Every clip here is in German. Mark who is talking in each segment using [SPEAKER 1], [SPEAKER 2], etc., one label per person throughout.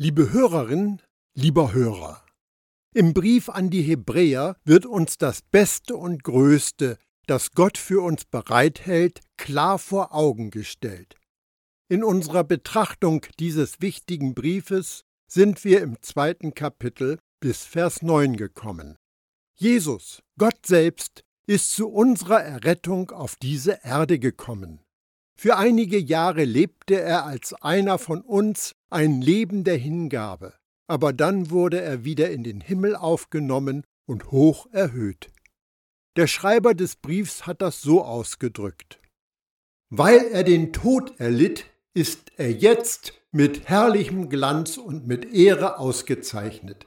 [SPEAKER 1] Liebe Hörerin, lieber Hörer, im Brief an die Hebräer wird uns das Beste und Größte, das Gott für uns bereithält, klar vor Augen gestellt. In unserer Betrachtung dieses wichtigen Briefes sind wir im zweiten Kapitel bis Vers 9 gekommen. Jesus, Gott selbst, ist zu unserer Errettung auf diese Erde gekommen. Für einige Jahre lebte er als einer von uns ein Leben der Hingabe, aber dann wurde er wieder in den Himmel aufgenommen und hoch erhöht. Der Schreiber des Briefs hat das so ausgedrückt. Weil er den Tod erlitt, ist er jetzt mit herrlichem Glanz und mit Ehre ausgezeichnet.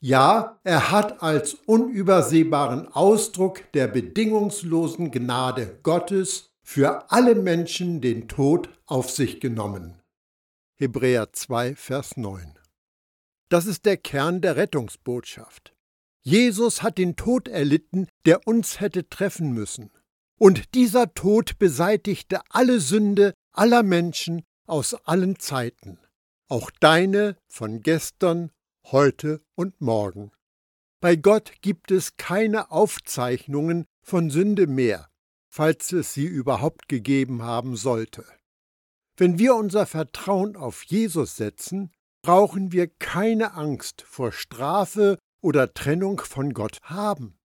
[SPEAKER 1] Ja, er hat als unübersehbaren Ausdruck der bedingungslosen Gnade Gottes für alle Menschen den Tod auf sich genommen. Hebräer 2, Vers 9. Das ist der Kern der Rettungsbotschaft. Jesus hat den Tod erlitten, der uns hätte treffen müssen. Und dieser Tod beseitigte alle Sünde aller Menschen aus allen Zeiten, auch deine von gestern, heute und morgen. Bei Gott gibt es keine Aufzeichnungen von Sünde mehr, falls es sie überhaupt gegeben haben sollte. Wenn wir unser Vertrauen auf Jesus setzen, brauchen wir keine Angst vor Strafe oder Trennung von Gott haben.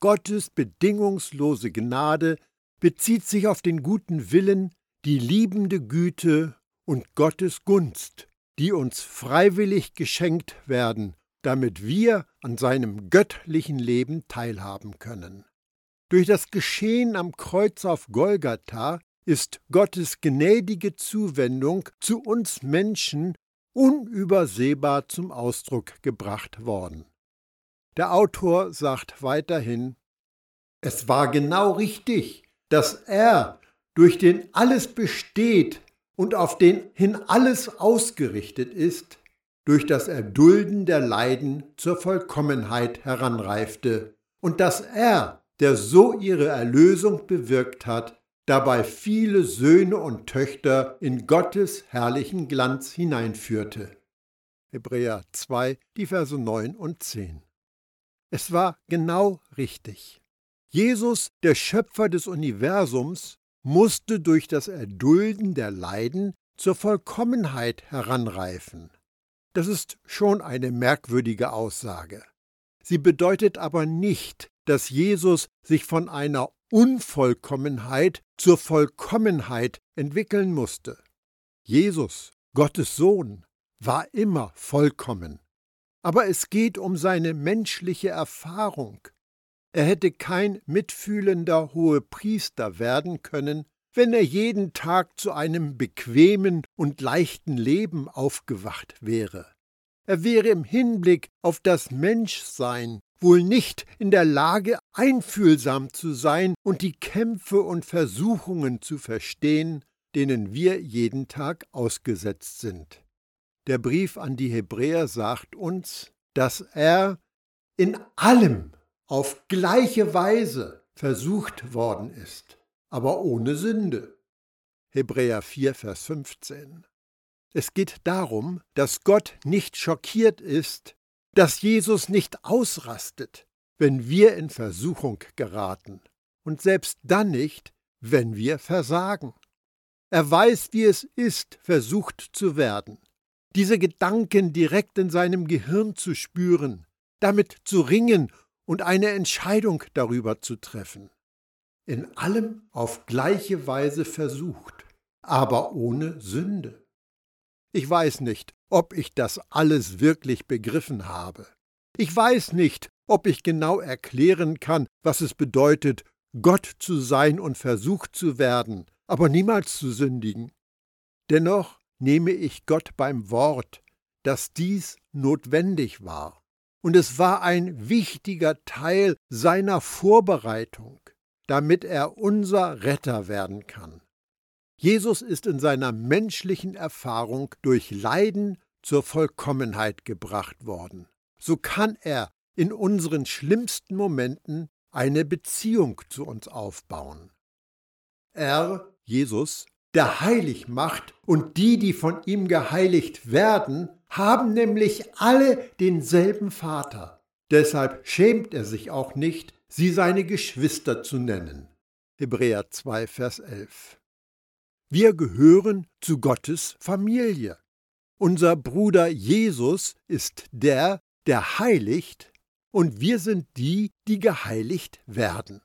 [SPEAKER 1] Gottes bedingungslose Gnade bezieht sich auf den guten Willen, die liebende Güte und Gottes Gunst, die uns freiwillig geschenkt werden, damit wir an seinem göttlichen Leben teilhaben können. Durch das Geschehen am Kreuz auf Golgatha ist Gottes gnädige Zuwendung zu uns Menschen unübersehbar zum Ausdruck gebracht worden. Der Autor sagt weiterhin, es war genau richtig, dass er, durch den alles besteht und auf den hin alles ausgerichtet ist, durch das Erdulden der Leiden zur Vollkommenheit heranreifte und dass er, der so ihre Erlösung bewirkt hat, dabei viele Söhne und Töchter in Gottes herrlichen Glanz hineinführte. Hebräer 2, die Verse 9 und 10. Es war genau richtig. Jesus, der Schöpfer des Universums, musste durch das Erdulden der Leiden zur Vollkommenheit heranreifen. Das ist schon eine merkwürdige Aussage. Sie bedeutet aber nicht, dass Jesus sich von einer Unvollkommenheit zur Vollkommenheit entwickeln musste. Jesus, Gottes Sohn, war immer vollkommen. Aber es geht um seine menschliche Erfahrung. Er hätte kein mitfühlender Hohepriester werden können, wenn er jeden Tag zu einem bequemen und leichten Leben aufgewacht wäre. Er wäre im Hinblick auf das Menschsein wohl nicht in der Lage, einfühlsam zu sein und die Kämpfe und Versuchungen zu verstehen, denen wir jeden Tag ausgesetzt sind. Der Brief an die Hebräer sagt uns, dass er in allem auf gleiche Weise versucht worden ist, aber ohne Sünde. Hebräer 4, Vers 15. Es geht darum, dass Gott nicht schockiert ist, dass Jesus nicht ausrastet, wenn wir in Versuchung geraten, und selbst dann nicht, wenn wir versagen. Er weiß, wie es ist, versucht zu werden, diese Gedanken direkt in seinem Gehirn zu spüren, damit zu ringen und eine Entscheidung darüber zu treffen. In allem auf gleiche Weise versucht, aber ohne Sünde. Ich weiß nicht, ob ich das alles wirklich begriffen habe. Ich weiß nicht, ob ich genau erklären kann, was es bedeutet, Gott zu sein und versucht zu werden, aber niemals zu sündigen. Dennoch nehme ich Gott beim Wort, dass dies notwendig war. Und es war ein wichtiger Teil seiner Vorbereitung, damit er unser Retter werden kann. Jesus ist in seiner menschlichen Erfahrung durch Leiden zur Vollkommenheit gebracht worden. So kann er in unseren schlimmsten Momenten eine Beziehung zu uns aufbauen. Er, Jesus, der heilig macht, und die, die von ihm geheiligt werden, haben nämlich alle denselben Vater. Deshalb schämt er sich auch nicht, sie seine Geschwister zu nennen. Hebräer 2, Vers 11. Wir gehören zu Gottes Familie. Unser Bruder Jesus ist der, der heiligt, und wir sind die, die geheiligt werden.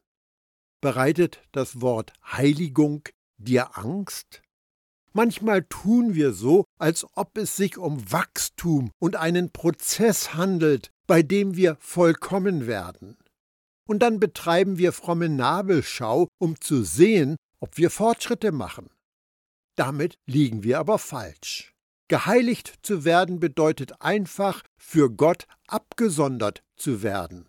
[SPEAKER 1] Bereitet das Wort Heiligung dir Angst? Manchmal tun wir so, als ob es sich um Wachstum und einen Prozess handelt, bei dem wir vollkommen werden. Und dann betreiben wir fromme Nabelschau, um zu sehen, ob wir Fortschritte machen. Damit liegen wir aber falsch. Geheiligt zu werden bedeutet einfach, für Gott abgesondert zu werden.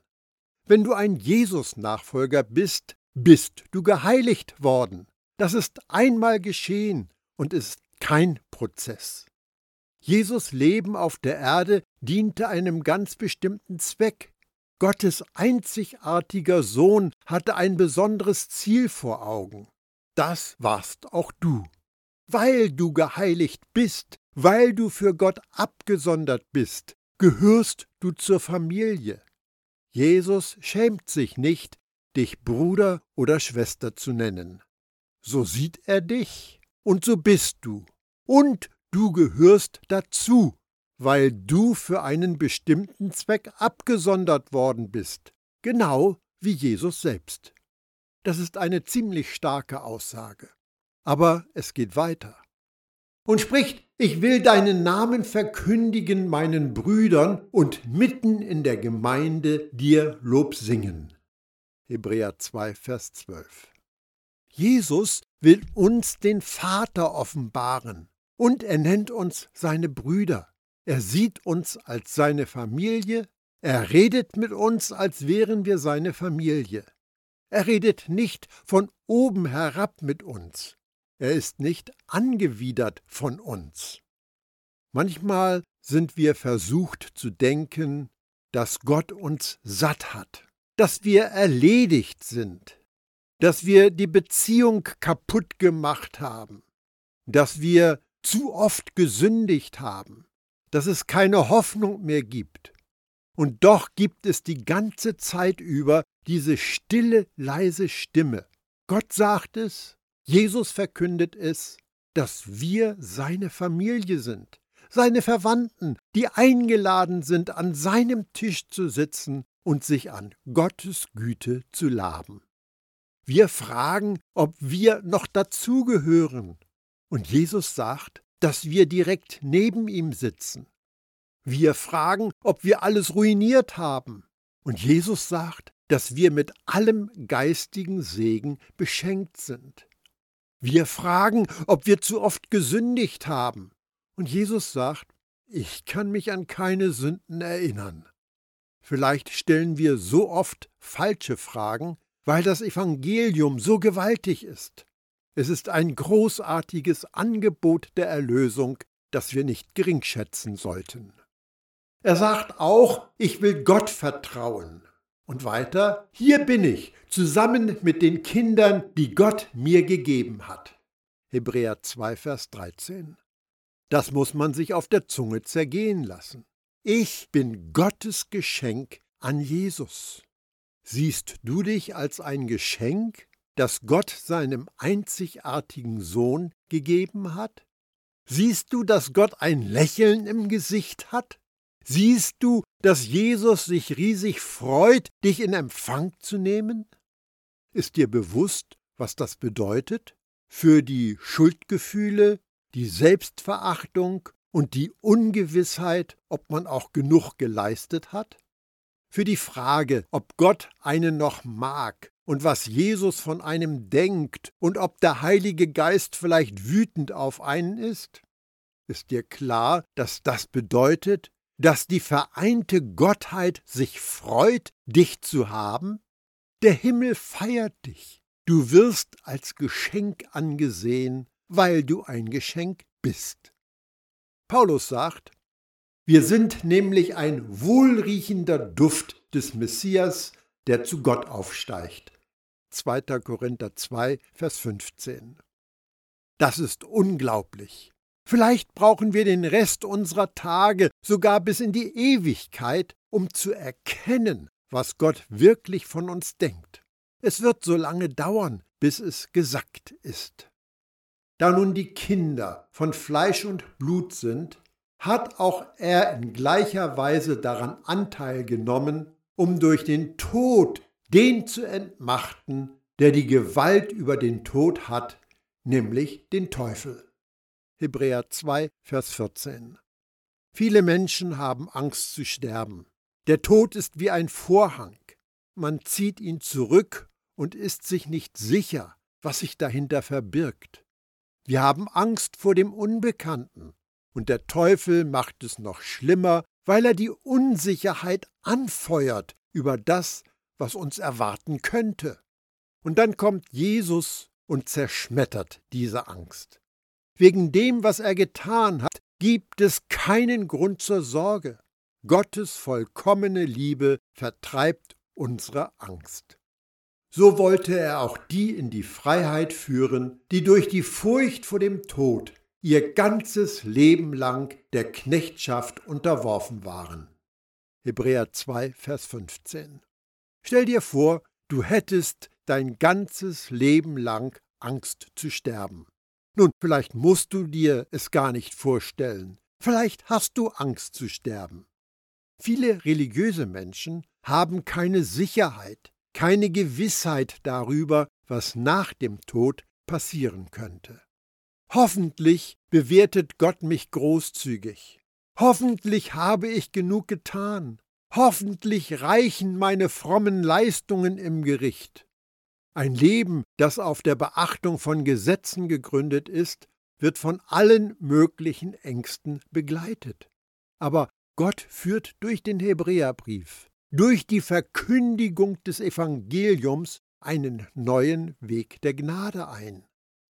[SPEAKER 1] Wenn du ein Jesus-Nachfolger bist, bist du geheiligt worden. Das ist einmal geschehen und ist kein Prozess. Jesus Leben auf der Erde diente einem ganz bestimmten Zweck. Gottes einzigartiger Sohn hatte ein besonderes Ziel vor Augen. Das warst auch du. Weil du geheiligt bist, weil du für Gott abgesondert bist, gehörst du zur Familie. Jesus schämt sich nicht, dich Bruder oder Schwester zu nennen. So sieht er dich und so bist du. Und du gehörst dazu, weil du für einen bestimmten Zweck abgesondert worden bist, genau wie Jesus selbst. Das ist eine ziemlich starke Aussage. Aber es geht weiter. Und spricht, ich will deinen Namen verkündigen meinen Brüdern und mitten in der Gemeinde dir Lob singen. Hebräer 2, Vers 12. Jesus will uns den Vater offenbaren und er nennt uns seine Brüder. Er sieht uns als seine Familie, er redet mit uns, als wären wir seine Familie. Er redet nicht von oben herab mit uns. Er ist nicht angewidert von uns. Manchmal sind wir versucht zu denken, dass Gott uns satt hat, dass wir erledigt sind, dass wir die Beziehung kaputt gemacht haben, dass wir zu oft gesündigt haben, dass es keine Hoffnung mehr gibt. Und doch gibt es die ganze Zeit über diese stille, leise Stimme. Gott sagt es, Jesus verkündet es, dass wir seine Familie sind, seine Verwandten, die eingeladen sind, an seinem Tisch zu sitzen und sich an Gottes Güte zu laben. Wir fragen, ob wir noch dazugehören. Und Jesus sagt, dass wir direkt neben ihm sitzen. Wir fragen, ob wir alles ruiniert haben. Und Jesus sagt, dass wir mit allem geistigen Segen beschenkt sind. Wir fragen, ob wir zu oft gesündigt haben. Und Jesus sagt, ich kann mich an keine Sünden erinnern. Vielleicht stellen wir so oft falsche Fragen, weil das Evangelium so gewaltig ist. Es ist ein großartiges Angebot der Erlösung, das wir nicht geringschätzen sollten. Er sagt auch, ich will Gott vertrauen. Und weiter, hier bin ich, zusammen mit den Kindern, die Gott mir gegeben hat. Hebräer 2, Vers 13. Das muss man sich auf der Zunge zergehen lassen. Ich bin Gottes Geschenk an Jesus. Siehst du dich als ein Geschenk, das Gott seinem einzigartigen Sohn gegeben hat? Siehst du, dass Gott ein Lächeln im Gesicht hat? Siehst du, dass Jesus sich riesig freut, dich in Empfang zu nehmen? Ist dir bewusst, was das bedeutet? Für die Schuldgefühle, die Selbstverachtung und die Ungewissheit, ob man auch genug geleistet hat? für die Frage, ob Gott einen noch mag und was Jesus von einem denkt und ob der Heilige Geist vielleicht wütend auf einen ist? Ist dir klar, dass das bedeutet, dass die vereinte Gottheit sich freut, dich zu haben? Der Himmel feiert dich. Du wirst als Geschenk angesehen, weil du ein Geschenk bist. Paulus sagt, wir sind nämlich ein wohlriechender Duft des Messias, der zu Gott aufsteigt. 2. Korinther 2, Vers 15. Das ist unglaublich. Vielleicht brauchen wir den Rest unserer Tage, sogar bis in die Ewigkeit, um zu erkennen, was Gott wirklich von uns denkt. Es wird so lange dauern, bis es gesackt ist. Da nun die Kinder von Fleisch und Blut sind, hat auch er in gleicher Weise daran Anteil genommen, um durch den Tod den zu entmachten, der die Gewalt über den Tod hat, nämlich den Teufel. Hebräer 2, Vers 14. Viele Menschen haben Angst zu sterben. Der Tod ist wie ein Vorhang. Man zieht ihn zurück und ist sich nicht sicher, was sich dahinter verbirgt. Wir haben Angst vor dem Unbekannten, und der Teufel macht es noch schlimmer, weil er die Unsicherheit anfeuert über das, was uns erwarten könnte. Und dann kommt Jesus und zerschmettert diese Angst. Wegen dem, was er getan hat, gibt es keinen Grund zur Sorge. Gottes vollkommene Liebe vertreibt unsere Angst. So wollte er auch die in die Freiheit führen, die durch die Furcht vor dem Tod ihr ganzes Leben lang der Knechtschaft unterworfen waren. Hebräer 2, Vers 15. Stell dir vor, du hättest dein ganzes Leben lang Angst zu sterben. Nun, vielleicht musst du dir es gar nicht vorstellen. Vielleicht hast du Angst zu sterben. Viele religiöse Menschen haben keine Sicherheit, keine Gewissheit darüber, was nach dem Tod passieren könnte. Hoffentlich bewertet Gott mich großzügig. Hoffentlich habe ich genug getan. Hoffentlich reichen meine frommen Leistungen im Gericht. Ein Leben, das auf der Beachtung von Gesetzen gegründet ist, wird von allen möglichen Ängsten begleitet. Aber Gott führt durch den Hebräerbrief, durch die Verkündigung des Evangeliums einen neuen Weg der Gnade ein.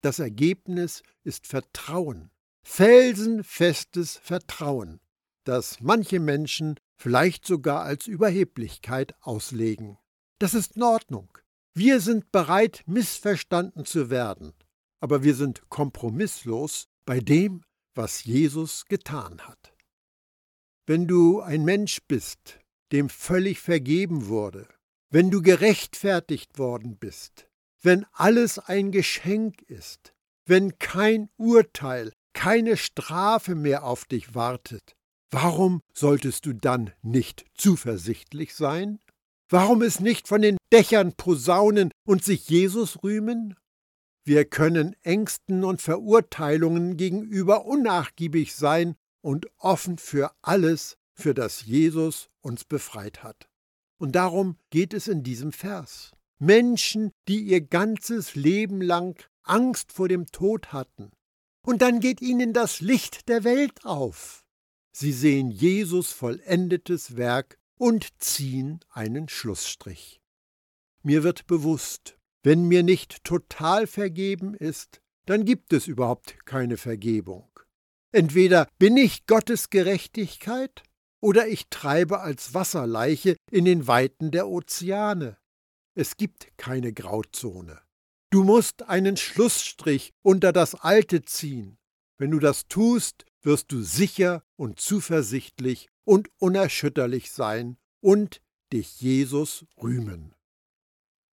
[SPEAKER 1] Das Ergebnis ist Vertrauen, felsenfestes Vertrauen, das manche Menschen vielleicht sogar als Überheblichkeit auslegen. Das ist in Ordnung. Wir sind bereit, missverstanden zu werden, aber wir sind kompromisslos bei dem, was Jesus getan hat. Wenn du ein Mensch bist, dem völlig vergeben wurde, wenn du gerechtfertigt worden bist, wenn alles ein Geschenk ist, wenn kein Urteil, keine Strafe mehr auf dich wartet, warum solltest du dann nicht zuversichtlich sein? Warum es nicht von den Dächern posaunen und sich Jesus rühmen? Wir können Ängsten und Verurteilungen gegenüber unnachgiebig sein und offen für alles, für das Jesus uns befreit hat. Und darum geht es in diesem Vers. Menschen, die ihr ganzes Leben lang Angst vor dem Tod hatten. Und dann geht ihnen das Licht der Welt auf. Sie sehen Jesus vollendetes Werk und ziehen einen Schlussstrich. Mir wird bewusst, wenn mir nicht total vergeben ist, dann gibt es überhaupt keine Vergebung. Entweder bin ich Gottes Gerechtigkeit oder ich treibe als Wasserleiche in den Weiten der Ozeane. Es gibt keine Grauzone. Du musst einen Schlussstrich unter das Alte ziehen. Wenn du das tust, wirst du sicher und zuversichtlich und unerschütterlich sein und dich Jesus rühmen.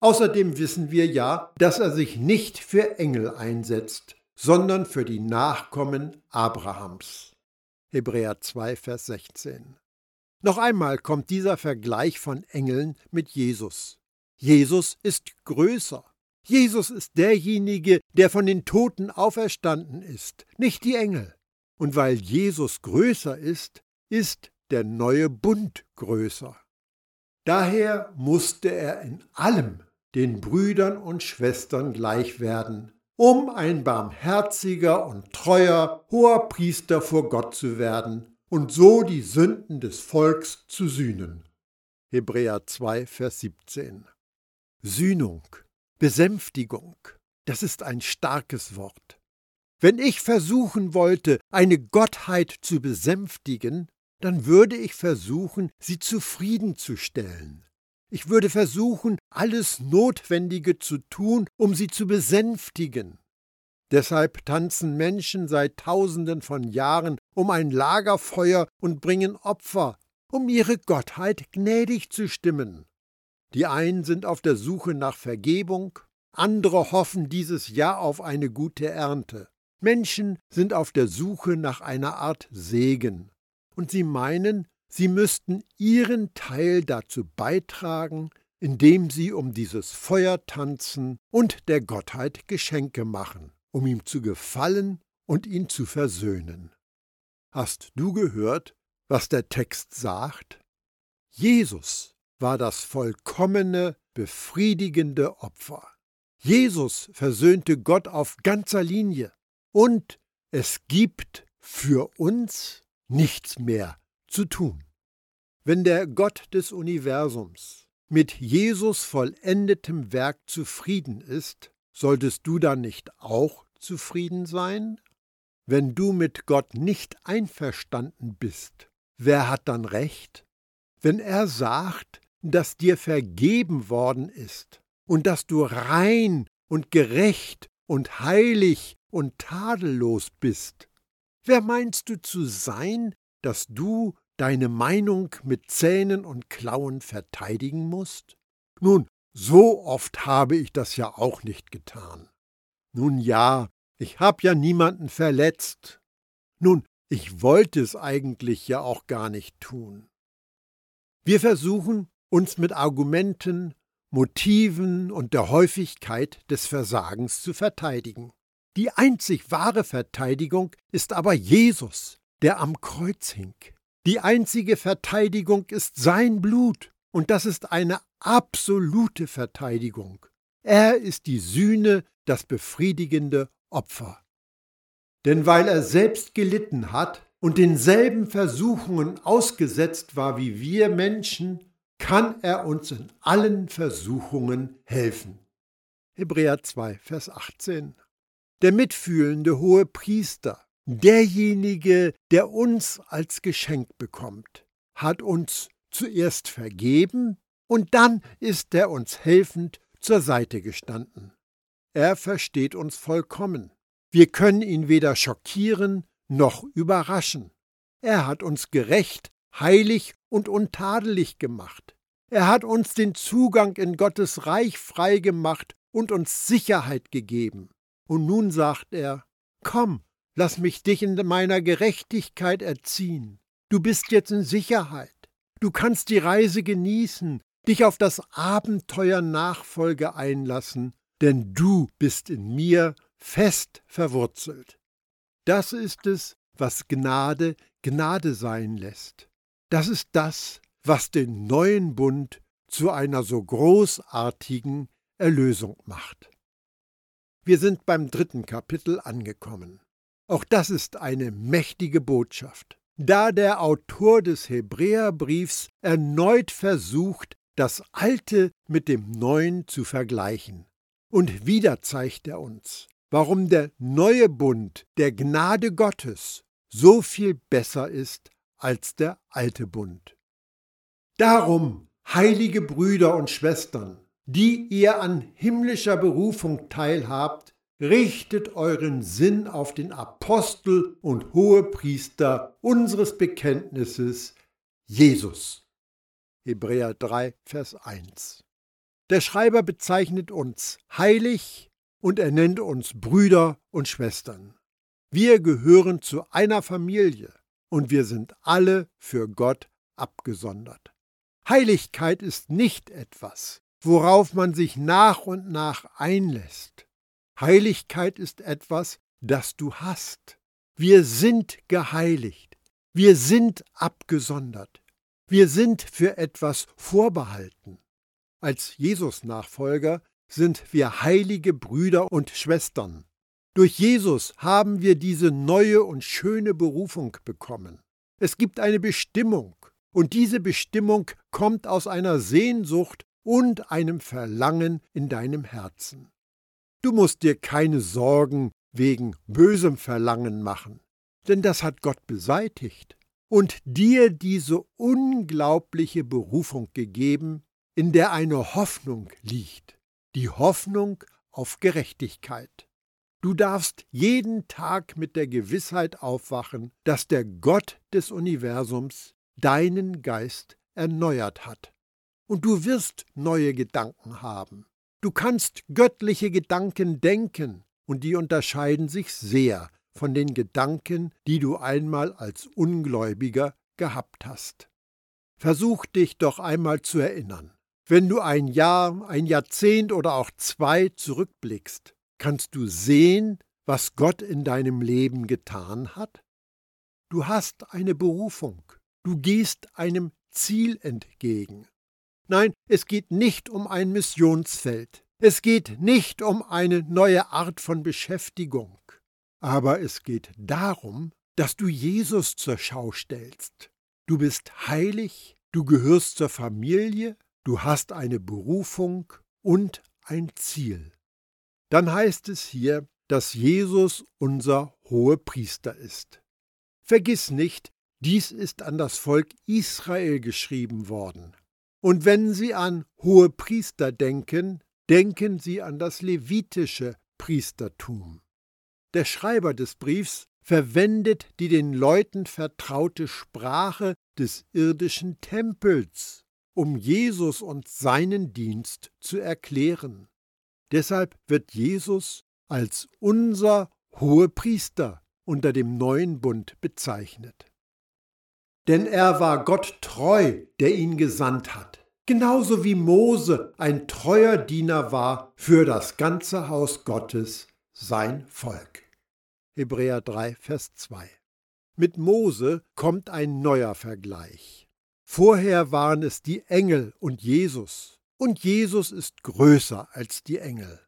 [SPEAKER 1] Außerdem wissen wir ja, dass er sich nicht für Engel einsetzt, sondern für die Nachkommen Abrahams. Hebräer 2, Vers 16. Noch einmal kommt dieser Vergleich von Engeln mit Jesus. Jesus ist größer. Jesus ist derjenige, der von den Toten auferstanden ist, nicht die Engel. Und weil Jesus größer ist, ist der neue Bund größer. Daher musste er in allem den Brüdern und Schwestern gleich werden, um ein barmherziger und treuer hoher Priester vor Gott zu werden und so die Sünden des Volks zu sühnen. Hebräer 2, Vers 17. Sühnung, Besänftigung, das ist ein starkes Wort. Wenn ich versuchen wollte, eine Gottheit zu besänftigen, dann würde ich versuchen, sie zufriedenzustellen. Ich würde versuchen, alles Notwendige zu tun, um sie zu besänftigen. Deshalb tanzen Menschen seit tausenden von Jahren um ein Lagerfeuer und bringen Opfer, um ihre Gottheit gnädig zu stimmen. Die einen sind auf der Suche nach Vergebung, andere hoffen dieses Jahr auf eine gute Ernte. Menschen sind auf der Suche nach einer Art Segen, und sie meinen, sie müssten ihren Teil dazu beitragen, indem sie um dieses Feuer tanzen und der Gottheit Geschenke machen, um ihm zu gefallen und ihn zu versöhnen. Hast du gehört, was der Text sagt? Jesus war das vollkommene, befriedigende Opfer. Jesus versöhnte Gott auf ganzer Linie und es gibt für uns nichts mehr zu tun. Wenn der Gott des Universums mit Jesus vollendetem Werk zufrieden ist, solltest du dann nicht auch zufrieden sein? Wenn du mit Gott nicht einverstanden bist, wer hat dann recht? Wenn er sagt, dass dir vergeben worden ist und dass du rein und gerecht und heilig und tadellos bist. Wer meinst du zu sein, dass du deine Meinung mit Zähnen und Klauen verteidigen musst? Nun, so oft habe ich das ja auch nicht getan. Nun ja, ich hab ja niemanden verletzt. Nun, ich wollte es eigentlich ja auch gar nicht tun. Wir versuchen, uns mit Argumenten, Motiven und der Häufigkeit des Versagens zu verteidigen. Die einzig wahre Verteidigung ist aber Jesus, der am Kreuz hing. Die einzige Verteidigung ist sein Blut, und das ist eine absolute Verteidigung. Er ist die Sühne, das befriedigende Opfer. Denn weil er selbst gelitten hat und denselben Versuchungen ausgesetzt war wie wir Menschen, kann er uns in allen Versuchungen helfen. Hebräer 2, Vers 18. Der mitfühlende hohe Priester, derjenige, der uns als Geschenk bekommt, hat uns zuerst vergeben und dann ist er uns helfend zur Seite gestanden. Er versteht uns vollkommen. Wir können ihn weder schockieren noch überraschen. Er hat uns gerecht heilig und untadelig gemacht. Er hat uns den Zugang in Gottes Reich frei gemacht und uns Sicherheit gegeben. Und nun sagt er, Komm, lass mich dich in meiner Gerechtigkeit erziehen. Du bist jetzt in Sicherheit. Du kannst die Reise genießen, dich auf das Abenteuer Nachfolge einlassen, denn du bist in mir fest verwurzelt. Das ist es, was Gnade Gnade sein lässt. Das ist das, was den neuen Bund zu einer so großartigen Erlösung macht. Wir sind beim dritten Kapitel angekommen. Auch das ist eine mächtige Botschaft, da der Autor des Hebräerbriefs erneut versucht, das Alte mit dem Neuen zu vergleichen. Und wieder zeigt er uns, warum der neue Bund der Gnade Gottes so viel besser ist als der alte Bund. Darum, heilige Brüder und Schwestern, die ihr an himmlischer Berufung teilhabt, richtet euren Sinn auf den Apostel und Hohepriester unseres Bekenntnisses, Jesus. Hebräer 3, Vers 1. Der Schreiber bezeichnet uns heilig und er nennt uns Brüder und Schwestern. Wir gehören zu einer Familie und wir sind alle für Gott abgesondert. Heiligkeit ist nicht etwas, worauf man sich nach und nach einlässt. Heiligkeit ist etwas, das du hast. Wir sind geheiligt. Wir sind abgesondert. Wir sind für etwas vorbehalten. Als Jesus-Nachfolger sind wir heilige Brüder und Schwestern. Durch Jesus haben wir diese neue und schöne Berufung bekommen. Es gibt eine Bestimmung, und diese Bestimmung kommt aus einer Sehnsucht und einem Verlangen in deinem Herzen. Du musst dir keine Sorgen wegen bösem Verlangen machen, denn das hat Gott beseitigt und dir diese unglaubliche Berufung gegeben, in der eine Hoffnung liegt, die Hoffnung auf Gerechtigkeit. Du darfst jeden Tag mit der Gewissheit aufwachen, dass der Gott des Universums deinen Geist erneuert hat. Und du wirst neue Gedanken haben. Du kannst göttliche Gedanken denken, und die unterscheiden sich sehr von den Gedanken, die du einmal als Ungläubiger gehabt hast. Versuch dich doch einmal zu erinnern. Wenn du ein Jahr, ein Jahrzehnt oder auch zwei zurückblickst, kannst du sehen, was Gott in deinem Leben getan hat? Du hast eine Berufung, du gehst einem Ziel entgegen. Nein, es geht nicht um ein Missionsfeld, es geht nicht um eine neue Art von Beschäftigung, aber es geht darum, dass du Jesus zur Schau stellst. Du bist heilig, du gehörst zur Familie, du hast eine Berufung und ein Ziel dann heißt es hier, dass Jesus unser Hohepriester ist. Vergiss nicht, dies ist an das Volk Israel geschrieben worden. Und wenn Sie an Hohepriester denken, denken Sie an das levitische Priestertum. Der Schreiber des Briefs verwendet die den Leuten vertraute Sprache des irdischen Tempels, um Jesus und seinen Dienst zu erklären. Deshalb wird Jesus als unser Hohepriester unter dem neuen Bund bezeichnet. Denn er war Gott treu, der ihn gesandt hat, genauso wie Mose ein treuer Diener war für das ganze Haus Gottes, sein Volk. Hebräer 3, Vers 2. Mit Mose kommt ein neuer Vergleich. Vorher waren es die Engel und Jesus, und Jesus ist größer als die Engel.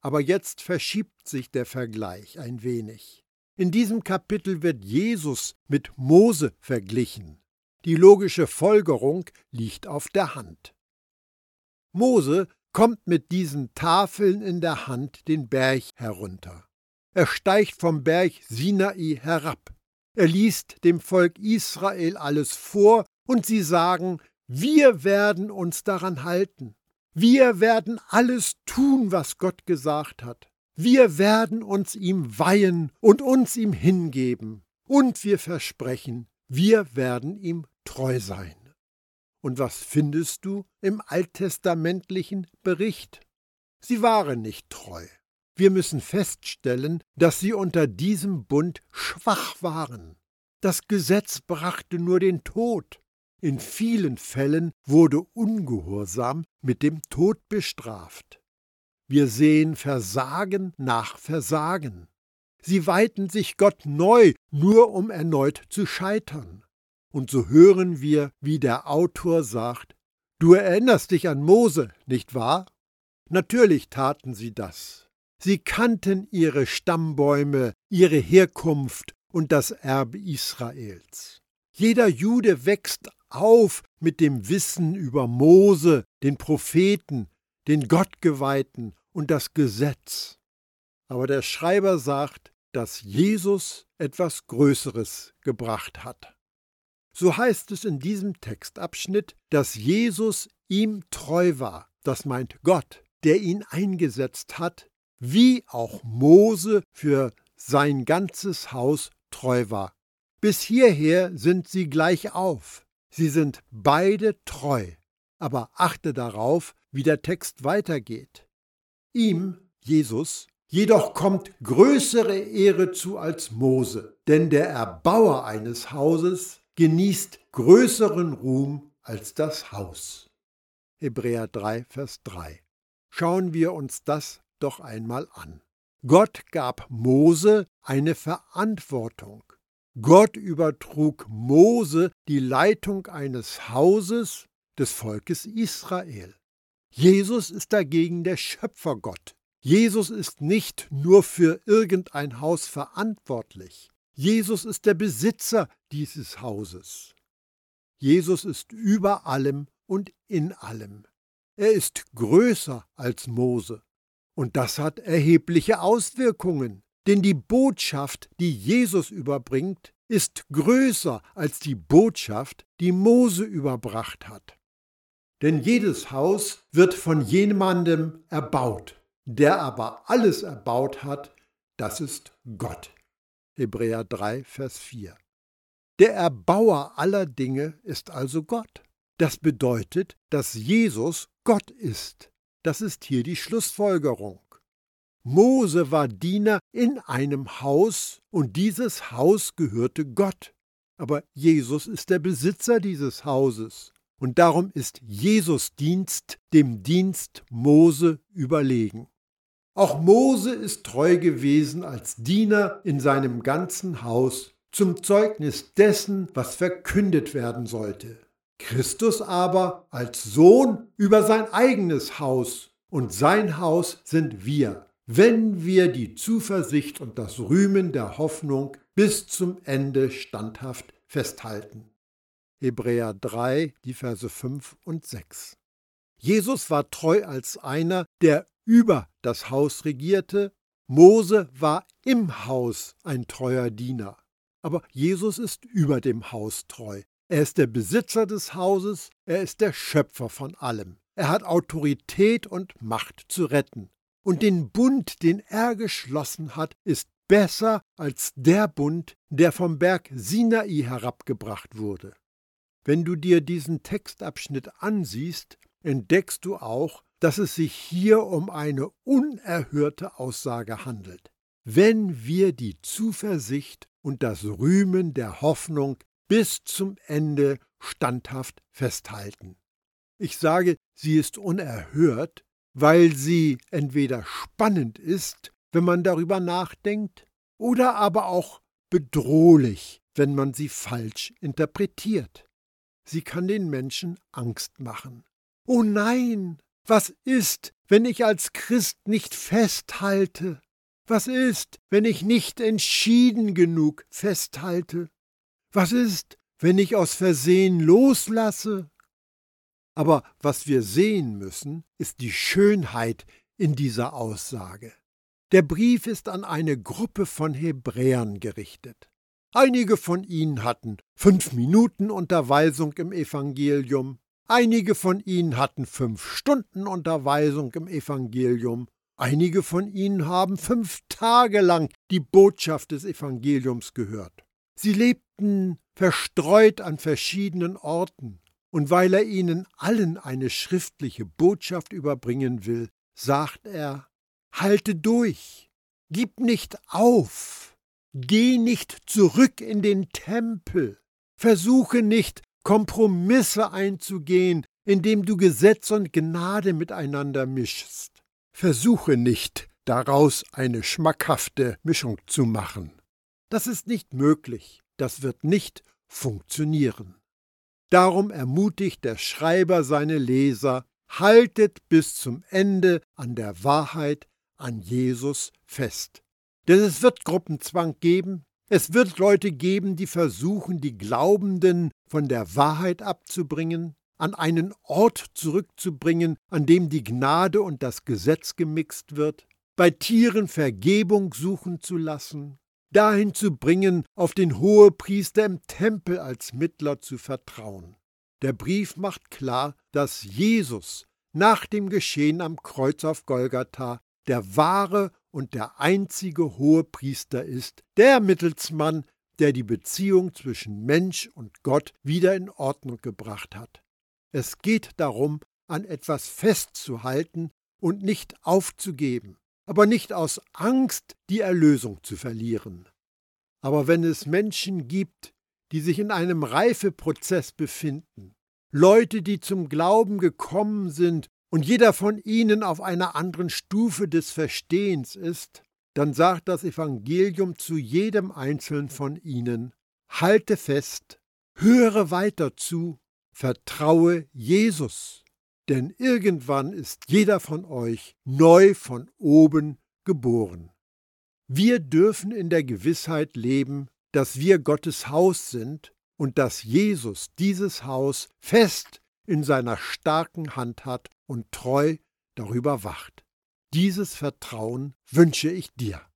[SPEAKER 1] Aber jetzt verschiebt sich der Vergleich ein wenig. In diesem Kapitel wird Jesus mit Mose verglichen. Die logische Folgerung liegt auf der Hand. Mose kommt mit diesen Tafeln in der Hand den Berg herunter. Er steigt vom Berg Sinai herab. Er liest dem Volk Israel alles vor und sie sagen, wir werden uns daran halten. Wir werden alles tun, was Gott gesagt hat. Wir werden uns ihm weihen und uns ihm hingeben. Und wir versprechen, wir werden ihm treu sein. Und was findest du im alttestamentlichen Bericht? Sie waren nicht treu. Wir müssen feststellen, dass sie unter diesem Bund schwach waren. Das Gesetz brachte nur den Tod. In vielen Fällen wurde Ungehorsam mit dem Tod bestraft. Wir sehen Versagen nach Versagen. Sie weihten sich Gott neu, nur um erneut zu scheitern. Und so hören wir, wie der Autor sagt, Du erinnerst dich an Mose, nicht wahr? Natürlich taten sie das. Sie kannten ihre Stammbäume, ihre Herkunft und das Erbe Israels. Jeder Jude wächst auf mit dem Wissen über Mose, den Propheten, den Gottgeweihten und das Gesetz. Aber der Schreiber sagt, dass Jesus etwas Größeres gebracht hat. So heißt es in diesem Textabschnitt, dass Jesus ihm treu war, das meint Gott, der ihn eingesetzt hat, wie auch Mose für sein ganzes Haus treu war. Bis hierher sind sie gleich auf. Sie sind beide treu. Aber achte darauf, wie der Text weitergeht. Ihm, Jesus, jedoch kommt größere Ehre zu als Mose, denn der Erbauer eines Hauses genießt größeren Ruhm als das Haus. Hebräer 3, Vers 3. Schauen wir uns das doch einmal an. Gott gab Mose eine Verantwortung. Gott übertrug Mose die Leitung eines Hauses des Volkes Israel. Jesus ist dagegen der Schöpfergott. Jesus ist nicht nur für irgendein Haus verantwortlich. Jesus ist der Besitzer dieses Hauses. Jesus ist über allem und in allem. Er ist größer als Mose. Und das hat erhebliche Auswirkungen. Denn die Botschaft, die Jesus überbringt, ist größer als die Botschaft, die Mose überbracht hat. Denn jedes Haus wird von jemandem erbaut. Der aber alles erbaut hat, das ist Gott. Hebräer 3, Vers 4. Der Erbauer aller Dinge ist also Gott. Das bedeutet, dass Jesus Gott ist. Das ist hier die Schlussfolgerung. Mose war Diener in einem Haus und dieses Haus gehörte Gott. Aber Jesus ist der Besitzer dieses Hauses und darum ist Jesus Dienst dem Dienst Mose überlegen. Auch Mose ist treu gewesen als Diener in seinem ganzen Haus zum Zeugnis dessen, was verkündet werden sollte. Christus aber als Sohn über sein eigenes Haus und sein Haus sind wir, wenn wir die Zuversicht und das Rühmen der Hoffnung bis zum Ende standhaft festhalten. Hebräer 3, die Verse 5 und 6. Jesus war treu als einer, der über das Haus regierte. Mose war im Haus ein treuer Diener. Aber Jesus ist über dem Haus treu. Er ist der Besitzer des Hauses, er ist der Schöpfer von allem. Er hat Autorität und Macht zu retten. Und den Bund, den er geschlossen hat, ist besser als der Bund, der vom Berg Sinai herabgebracht wurde. Wenn du dir diesen Textabschnitt ansiehst, entdeckst du auch, dass es sich hier um eine unerhörte Aussage handelt. Wenn wir die Zuversicht und das Rühmen der Hoffnung bis zum Ende standhaft festhalten. Ich sage, sie ist unerhört, weil sie entweder spannend ist, wenn man darüber nachdenkt, oder aber auch bedrohlich, wenn man sie falsch interpretiert. Sie kann den Menschen Angst machen. Oh nein, was ist, wenn ich als Christ nicht festhalte? Was ist, wenn ich nicht entschieden genug festhalte? Was ist, wenn ich aus Versehen loslasse? Aber was wir sehen müssen, ist die Schönheit in dieser Aussage. Der Brief ist an eine Gruppe von Hebräern gerichtet. Einige von ihnen hatten fünf Minuten Unterweisung im Evangelium, einige von ihnen hatten fünf Stunden Unterweisung im Evangelium, einige von ihnen haben fünf Tage lang die Botschaft des Evangeliums gehört. Sie lebten verstreut an verschiedenen Orten, und weil er ihnen allen eine schriftliche Botschaft überbringen will, sagt er, Halte durch, gib nicht auf, geh nicht zurück in den Tempel, versuche nicht Kompromisse einzugehen, indem du Gesetz und Gnade miteinander mischst. Versuche nicht, daraus eine schmackhafte Mischung zu machen. Das ist nicht möglich, das wird nicht funktionieren. Darum ermutigt der Schreiber seine Leser, haltet bis zum Ende an der Wahrheit, an Jesus fest. Denn es wird Gruppenzwang geben, es wird Leute geben, die versuchen, die Glaubenden von der Wahrheit abzubringen, an einen Ort zurückzubringen, an dem die Gnade und das Gesetz gemixt wird, bei Tieren Vergebung suchen zu lassen, dahin zu bringen, auf den Hohepriester im Tempel als Mittler zu vertrauen. Der Brief macht klar, dass Jesus nach dem Geschehen am Kreuz auf Golgatha der wahre und der einzige Hohepriester ist, der Mittelsmann, der die Beziehung zwischen Mensch und Gott wieder in Ordnung gebracht hat. Es geht darum, an etwas festzuhalten und nicht aufzugeben, aber nicht aus Angst, die Erlösung zu verlieren. Aber wenn es Menschen gibt, die sich in einem Reifeprozess befinden, Leute, die zum Glauben gekommen sind und jeder von ihnen auf einer anderen Stufe des Verstehens ist, dann sagt das Evangelium zu jedem einzelnen von ihnen, halte fest, höre weiter zu, vertraue Jesus, denn irgendwann ist jeder von euch neu von oben geboren. Wir dürfen in der Gewissheit leben, dass wir Gottes Haus sind und dass Jesus dieses Haus fest in seiner starken Hand hat und treu darüber wacht. Dieses Vertrauen wünsche ich dir.